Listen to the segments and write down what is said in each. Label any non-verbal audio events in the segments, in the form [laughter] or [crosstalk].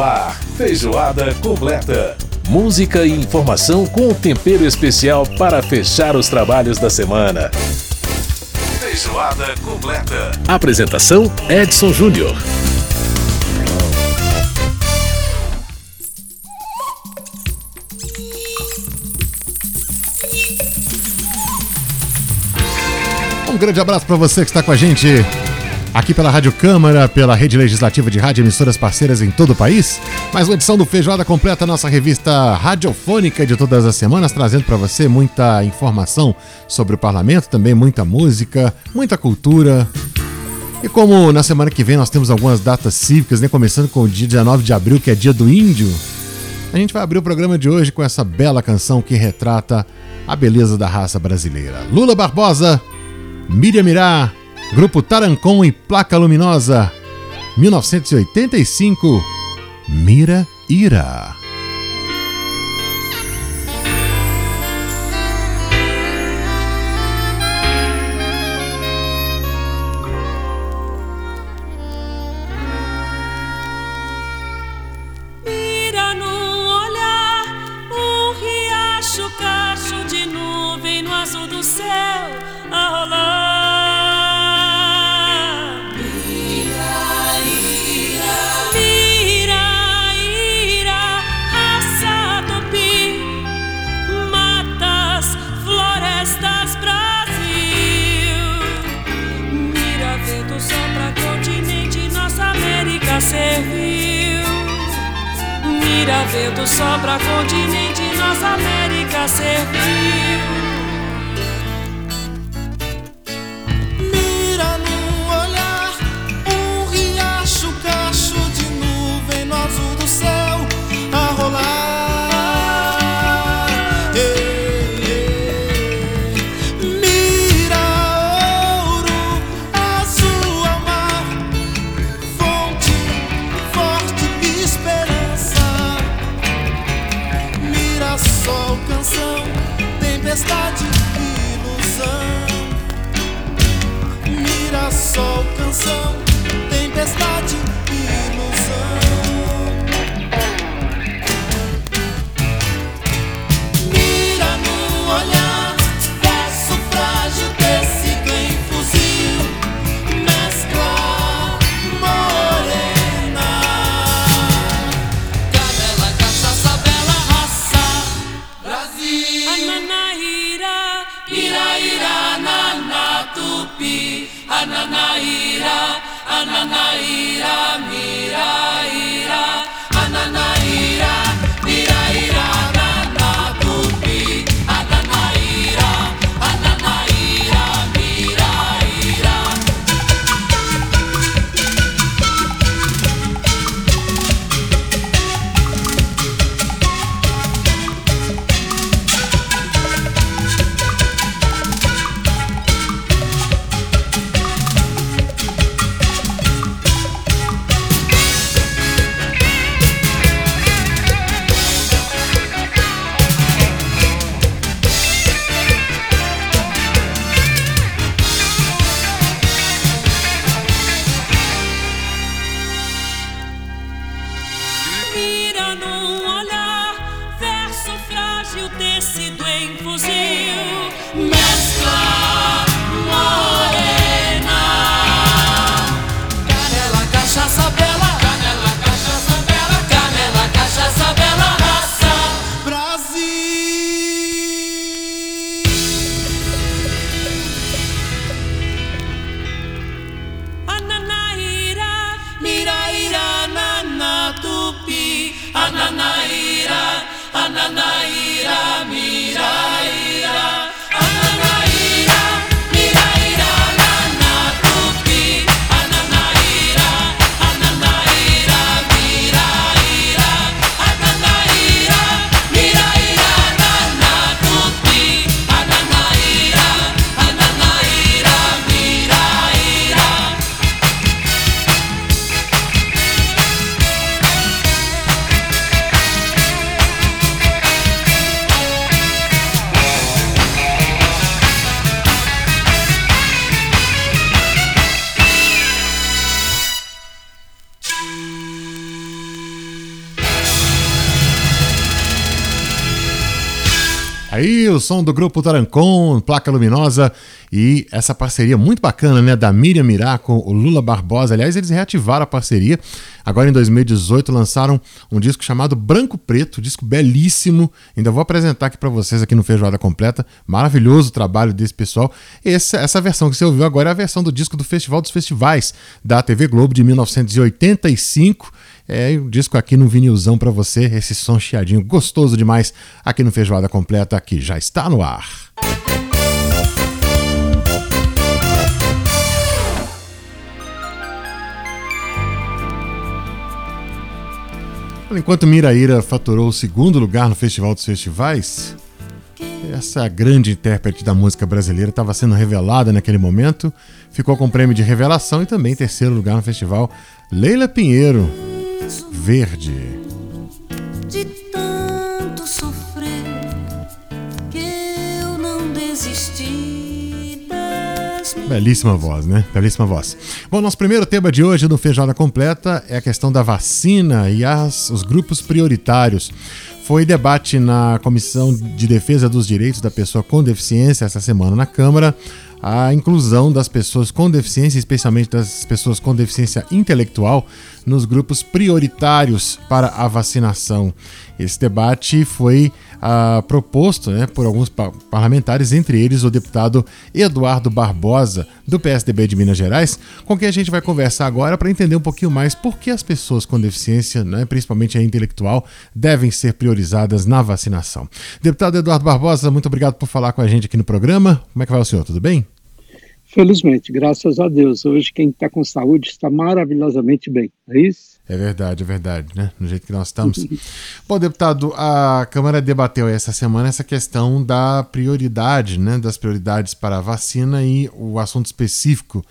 Ar, feijoada completa. Música e informação com tempero especial para fechar os trabalhos da semana. Feijoada completa. Apresentação: Edson Júnior. Um grande abraço para você que está com a gente aqui pela Rádio Câmara, pela Rede Legislativa de Rádio Emissoras Parceiras em todo o país. Mais uma edição do Feijoada Completa, nossa revista radiofônica de todas as semanas, trazendo para você muita informação sobre o parlamento, também muita música, muita cultura. E como na semana que vem nós temos algumas datas cívicas, né, começando com o dia 19 de abril, que é dia do índio, a gente vai abrir o programa de hoje com essa bela canção que retrata a beleza da raça brasileira. Lula Barbosa, Miriam Mirá, Grupo Tarancon e Placa Luminosa, 1985, Mira Ira. Mira, vento sopra continente, nossa América serviu. ananaira ananaira mirai Aí o som do grupo Tarancon, Placa Luminosa e essa parceria muito bacana, né, da Miriam Mirá com o Lula Barbosa. Aliás, eles reativaram a parceria. Agora em 2018 lançaram um disco chamado Branco Preto, disco belíssimo. Ainda vou apresentar aqui para vocês aqui no Feijoada Completa. Maravilhoso o trabalho desse pessoal. Essa, essa versão que você ouviu agora é a versão do disco do Festival dos Festivais da TV Globo de 1985. É um disco aqui no vinilzão para você, esse som chiadinho gostoso demais aqui no Feijoada Completa, que já está no ar. Enquanto Miraíra faturou o segundo lugar no Festival dos Festivais, essa grande intérprete da música brasileira estava sendo revelada naquele momento, ficou com prêmio de revelação e também terceiro lugar no festival. Leila Pinheiro, Verde. De tanto sofrer que eu não desisti das Belíssima voz, né? Belíssima voz. Bom, nosso primeiro tema de hoje no Feijoada Completa é a questão da vacina e as, os grupos prioritários. Foi debate na Comissão de Defesa dos Direitos da Pessoa com Deficiência essa semana na Câmara a inclusão das pessoas com deficiência, especialmente das pessoas com deficiência intelectual, nos grupos prioritários para a vacinação. Esse debate foi ah, proposto né, por alguns pa- parlamentares, entre eles o deputado Eduardo Barbosa, do PSDB de Minas Gerais, com quem a gente vai conversar agora para entender um pouquinho mais por que as pessoas com deficiência, né, principalmente a intelectual, devem ser priorizadas na vacinação. Deputado Eduardo Barbosa, muito obrigado por falar com a gente aqui no programa. Como é que vai o senhor? Tudo bem? Felizmente, graças a Deus. Hoje quem está com saúde está maravilhosamente bem, não é isso? É verdade, é verdade, né? No jeito que nós estamos. [laughs] Bom, deputado, a Câmara debateu essa semana essa questão da prioridade, né? Das prioridades para a vacina e o assunto específico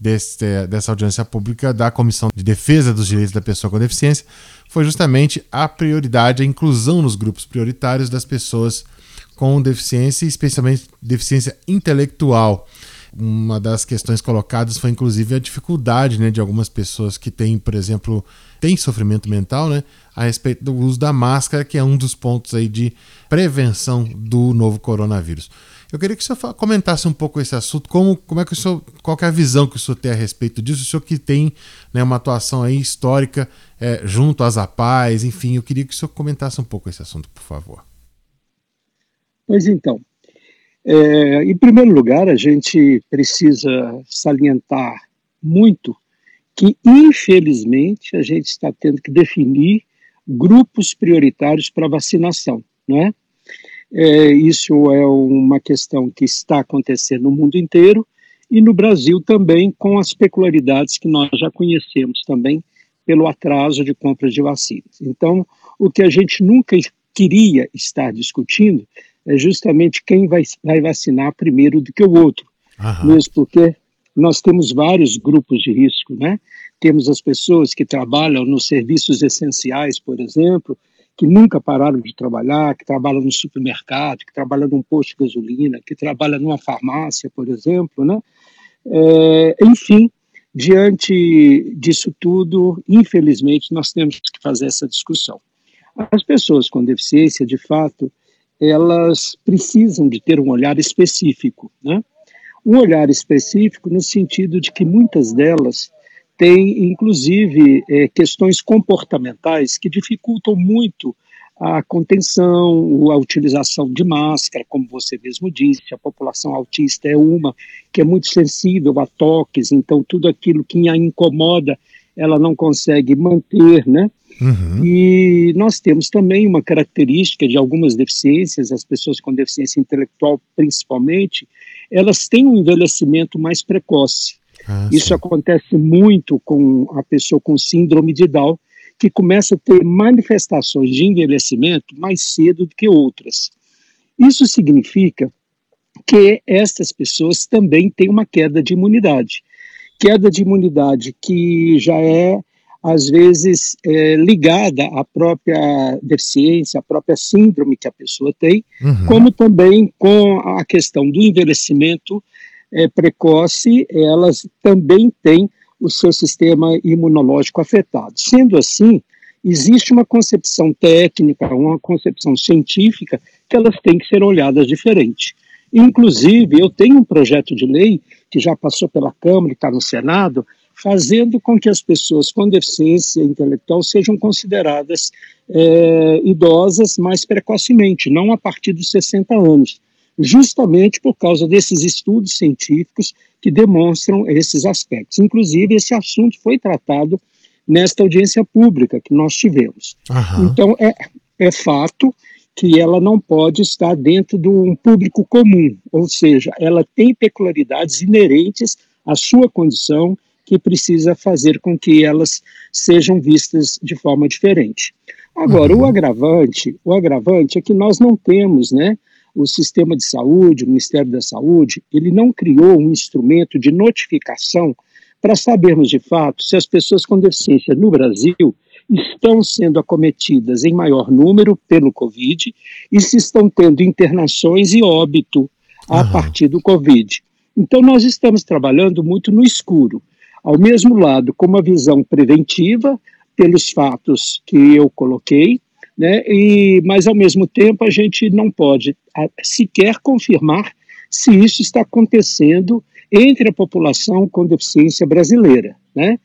deste, dessa audiência pública da Comissão de Defesa dos Direitos da Pessoa com Deficiência foi justamente a prioridade, a inclusão nos grupos prioritários das pessoas com deficiência, especialmente deficiência intelectual. Uma das questões colocadas foi inclusive a dificuldade né, de algumas pessoas que têm, por exemplo, têm sofrimento mental, né, a respeito do uso da máscara, que é um dos pontos aí de prevenção do novo coronavírus. Eu queria que o senhor comentasse um pouco esse assunto, como, como é que o senhor, qual é a visão que o senhor tem a respeito disso, o senhor que tem né, uma atuação aí histórica é, junto às APAES, enfim, eu queria que o senhor comentasse um pouco esse assunto, por favor. Pois então, é, em primeiro lugar, a gente precisa salientar muito que, infelizmente, a gente está tendo que definir grupos prioritários para vacinação, não é? É, isso é uma questão que está acontecendo no mundo inteiro e no Brasil também, com as peculiaridades que nós já conhecemos também pelo atraso de compras de vacinas. Então, o que a gente nunca queria estar discutindo é justamente quem vai, vai vacinar primeiro do que o outro, Aham. mesmo porque nós temos vários grupos de risco, né? Temos as pessoas que trabalham nos serviços essenciais, por exemplo, que nunca pararam de trabalhar, que trabalham no supermercado, que trabalham num posto de gasolina, que trabalham numa farmácia, por exemplo, né? É, enfim, diante disso tudo, infelizmente, nós temos que fazer essa discussão. As pessoas com deficiência, de fato, elas precisam de ter um olhar específico, né? Um olhar específico no sentido de que muitas delas têm, inclusive, eh, questões comportamentais que dificultam muito a contenção, a utilização de máscara, como você mesmo disse, a população autista é uma que é muito sensível a toques, então tudo aquilo que a incomoda, ela não consegue manter, né? Uhum. E nós temos também uma característica de algumas deficiências, as pessoas com deficiência intelectual principalmente, elas têm um envelhecimento mais precoce. Ah, Isso sim. acontece muito com a pessoa com síndrome de Down, que começa a ter manifestações de envelhecimento mais cedo do que outras. Isso significa que estas pessoas também têm uma queda de imunidade. Queda de imunidade que já é, às vezes, é, ligada à própria deficiência, à própria síndrome que a pessoa tem, Uhum. como também com a questão do envelhecimento eh, precoce, elas também têm o seu sistema imunológico afetado. Sendo assim, existe uma concepção técnica, uma concepção científica, que elas têm que ser olhadas diferente. Inclusive, eu tenho um projeto de lei que já passou pela Câmara e está no Senado, fazendo com que as pessoas com deficiência intelectual sejam consideradas é, idosas mais precocemente, não a partir dos 60 anos, justamente por causa desses estudos científicos que demonstram esses aspectos. Inclusive, esse assunto foi tratado nesta audiência pública que nós tivemos. Então, é, é fato que ela não pode estar dentro de um público comum, ou seja, ela tem peculiaridades inerentes à sua condição que precisa fazer com que elas sejam vistas de forma diferente. Agora, uhum. o agravante, o agravante é que nós não temos, né, o sistema de saúde, o Ministério da Saúde, ele não criou um instrumento de notificação para sabermos de fato se as pessoas com deficiência no Brasil estão sendo acometidas em maior número pelo Covid e se estão tendo internações e óbito a uhum. partir do Covid. Então, nós estamos trabalhando muito no escuro. Ao mesmo lado, com uma visão preventiva, pelos fatos que eu coloquei, né, e, mas ao mesmo tempo a gente não pode sequer confirmar se isso está acontecendo entre a população com deficiência brasileira. Né?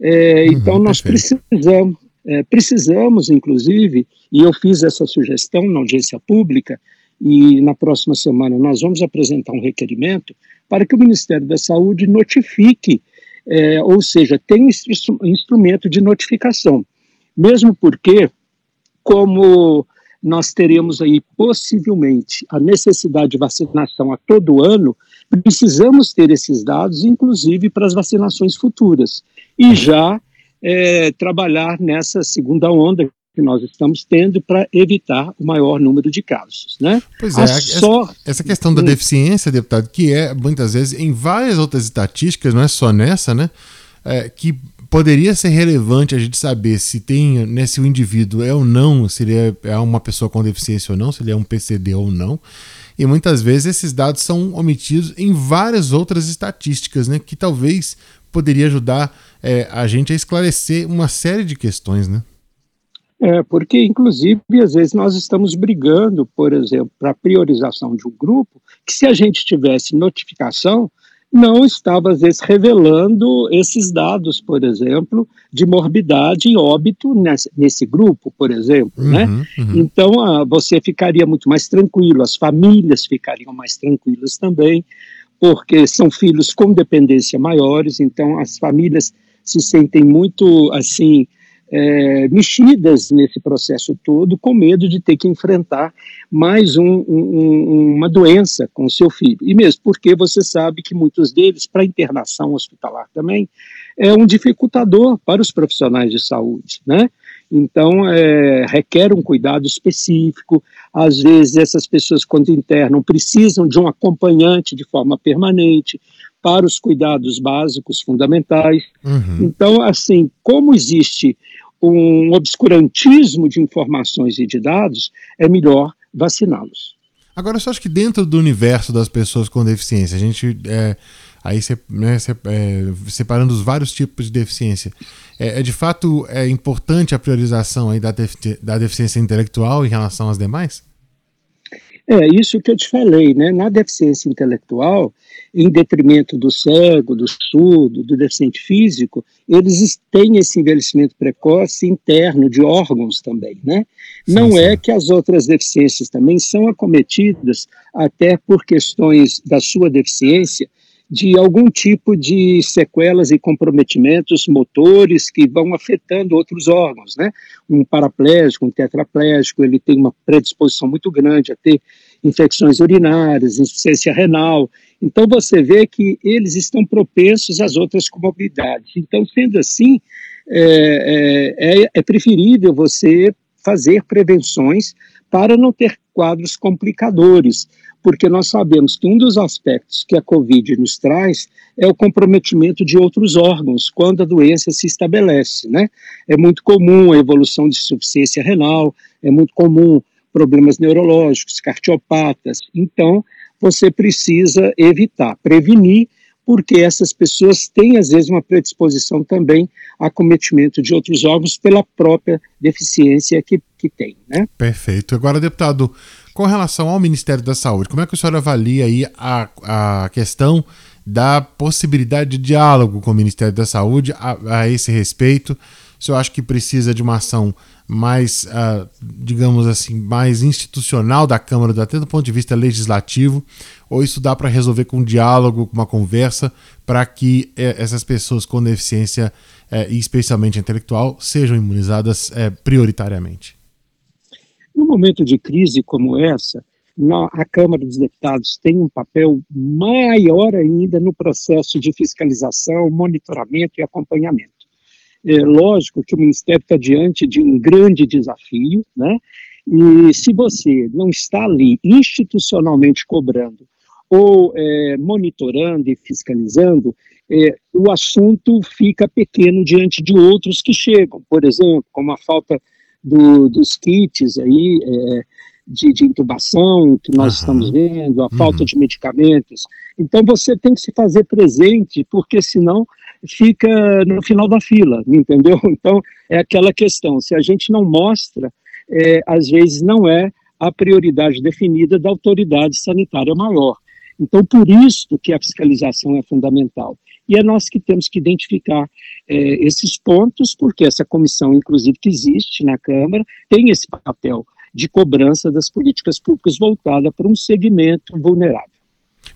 É, uhum, então, nós precisamos, é, precisamos, inclusive, e eu fiz essa sugestão na audiência pública, e na próxima semana nós vamos apresentar um requerimento para que o Ministério da Saúde notifique, é, ou seja, um instrumento de notificação. Mesmo porque, como nós teremos aí possivelmente a necessidade de vacinação a todo ano, precisamos ter esses dados, inclusive para as vacinações futuras, e já é, trabalhar nessa segunda onda que nós estamos tendo para evitar o maior número de casos. Né? Pois é, só... essa, questão da deficiência, deputado, que é muitas vezes em várias outras estatísticas, não é só nessa, né? É, que poderia ser relevante a gente saber se tem, né, se o indivíduo é ou não, se ele é, é uma pessoa com deficiência ou não, se ele é um PCD ou não. E muitas vezes esses dados são omitidos em várias outras estatísticas, né, que talvez poderia ajudar é, a gente a esclarecer uma série de questões, né? É, porque, inclusive, às vezes nós estamos brigando, por exemplo, para a priorização de um grupo, que se a gente tivesse notificação, não estava, às vezes, revelando esses dados, por exemplo, de morbidade e óbito nesse, nesse grupo, por exemplo. Uhum, né? Uhum. Então, ah, você ficaria muito mais tranquilo, as famílias ficariam mais tranquilas também, porque são filhos com dependência maiores, então as famílias se sentem muito, assim, é, mexidas nesse processo todo, com medo de ter que enfrentar mais um, um, uma doença com seu filho. E mesmo porque você sabe que muitos deles, para internação hospitalar também, é um dificultador para os profissionais de saúde, né? Então, é, requer um cuidado específico. Às vezes, essas pessoas, quando internam, precisam de um acompanhante de forma permanente para os cuidados básicos fundamentais. Uhum. Então, assim, como existe um obscurantismo de informações e de dados, é melhor vaciná-los. Agora, eu só acho que dentro do universo das pessoas com deficiência, a gente, é, aí né, é, separando os vários tipos de deficiência, é, é, de fato é importante a priorização aí da, defi da deficiência intelectual em relação às demais? É, isso que eu te falei, né? Na deficiência intelectual, em detrimento do cego, do surdo, do deficiente físico, eles têm esse envelhecimento precoce interno de órgãos também, né? Sim, Não sim. é que as outras deficiências também são acometidas até por questões da sua deficiência de algum tipo de sequelas e comprometimentos motores que vão afetando outros órgãos, né? Um paraplégico, um tetraplégico, ele tem uma predisposição muito grande a ter infecções urinárias, insuficiência renal. Então você vê que eles estão propensos às outras comorbidades. Então, sendo assim, é, é, é, é preferível você fazer prevenções para não ter quadros complicadores, porque nós sabemos que um dos aspectos que a Covid nos traz é o comprometimento de outros órgãos quando a doença se estabelece, né? É muito comum a evolução de insuficiência renal, é muito comum problemas neurológicos, cardiopatas. Então, você precisa evitar, prevenir, porque essas pessoas têm, às vezes, uma predisposição também a cometimento de outros órgãos pela própria deficiência que, que tem. Né? Perfeito. Agora, deputado, com relação ao Ministério da Saúde, como é que o senhor avalia aí a, a questão da possibilidade de diálogo com o Ministério da Saúde a, a esse respeito? O senhor acha que precisa de uma ação mais, uh, digamos assim, mais institucional da Câmara, até do ponto de vista legislativo, ou isso dá para resolver com um diálogo, com uma conversa, para que eh, essas pessoas com deficiência, eh, especialmente intelectual, sejam imunizadas eh, prioritariamente? No momento de crise como essa, a Câmara dos Deputados tem um papel maior ainda no processo de fiscalização, monitoramento e acompanhamento. É lógico que o Ministério está diante de um grande desafio, né? E se você não está ali institucionalmente cobrando ou é, monitorando e fiscalizando, é, o assunto fica pequeno diante de outros que chegam. Por exemplo, como a falta do, dos kits aí, é, de, de, intubação que nós uhum. estamos vendo, a falta uhum. de medicamentos. Então você tem que se fazer presente, porque senão fica no final da fila, [laughs] entendeu? Então, é aquela questão: se a gente não mostra, é, às vezes não é a prioridade definida da autoridade sanitária maior. Então, por isso que a fiscalização é fundamental. E é nós que temos que identificar é, esses pontos, porque essa comissão, inclusive, que existe na Câmara, tem esse papel de cobrança das políticas públicas voltada para um segmento vulnerável.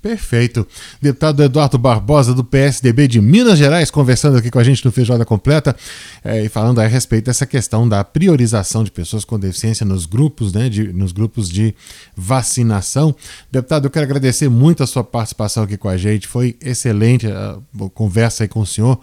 Perfeito. Deputado Eduardo Barbosa, do PSDB de Minas Gerais, conversando aqui com a gente no Feijoada Completa é, e falando a respeito dessa questão da priorização de pessoas com deficiência nos grupos, né, de, nos grupos de vacinação. Deputado, eu quero agradecer muito a sua participação aqui com a gente. Foi excelente a conversa aí com o senhor.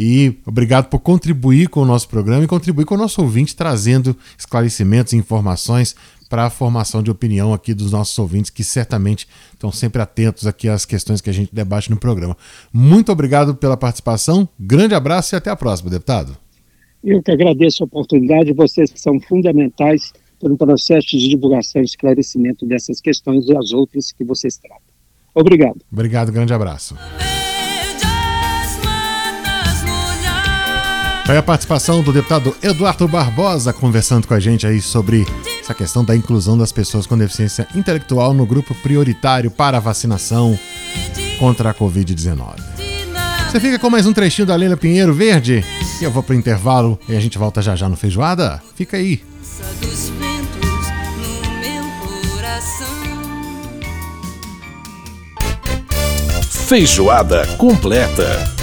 E obrigado por contribuir com o nosso programa e contribuir com o nosso ouvinte, trazendo esclarecimentos e informações para a formação de opinião aqui dos nossos ouvintes, que certamente estão sempre atentos aqui às questões que a gente debate no programa. Muito obrigado pela participação, grande abraço e até a próxima, deputado. Eu que agradeço a oportunidade, vocês que são fundamentais para o processo de divulgação e esclarecimento dessas questões e as outras que vocês tratam. Obrigado. Obrigado, grande abraço. Foi a participação do deputado Eduardo Barbosa conversando com a gente aí sobre essa questão da inclusão das pessoas com deficiência intelectual no grupo prioritário para a vacinação contra a Covid-19. Você fica com mais um trechinho da Leila Pinheiro Verde e eu vou pro intervalo e a gente volta já já no Feijoada. Fica aí. Feijoada completa.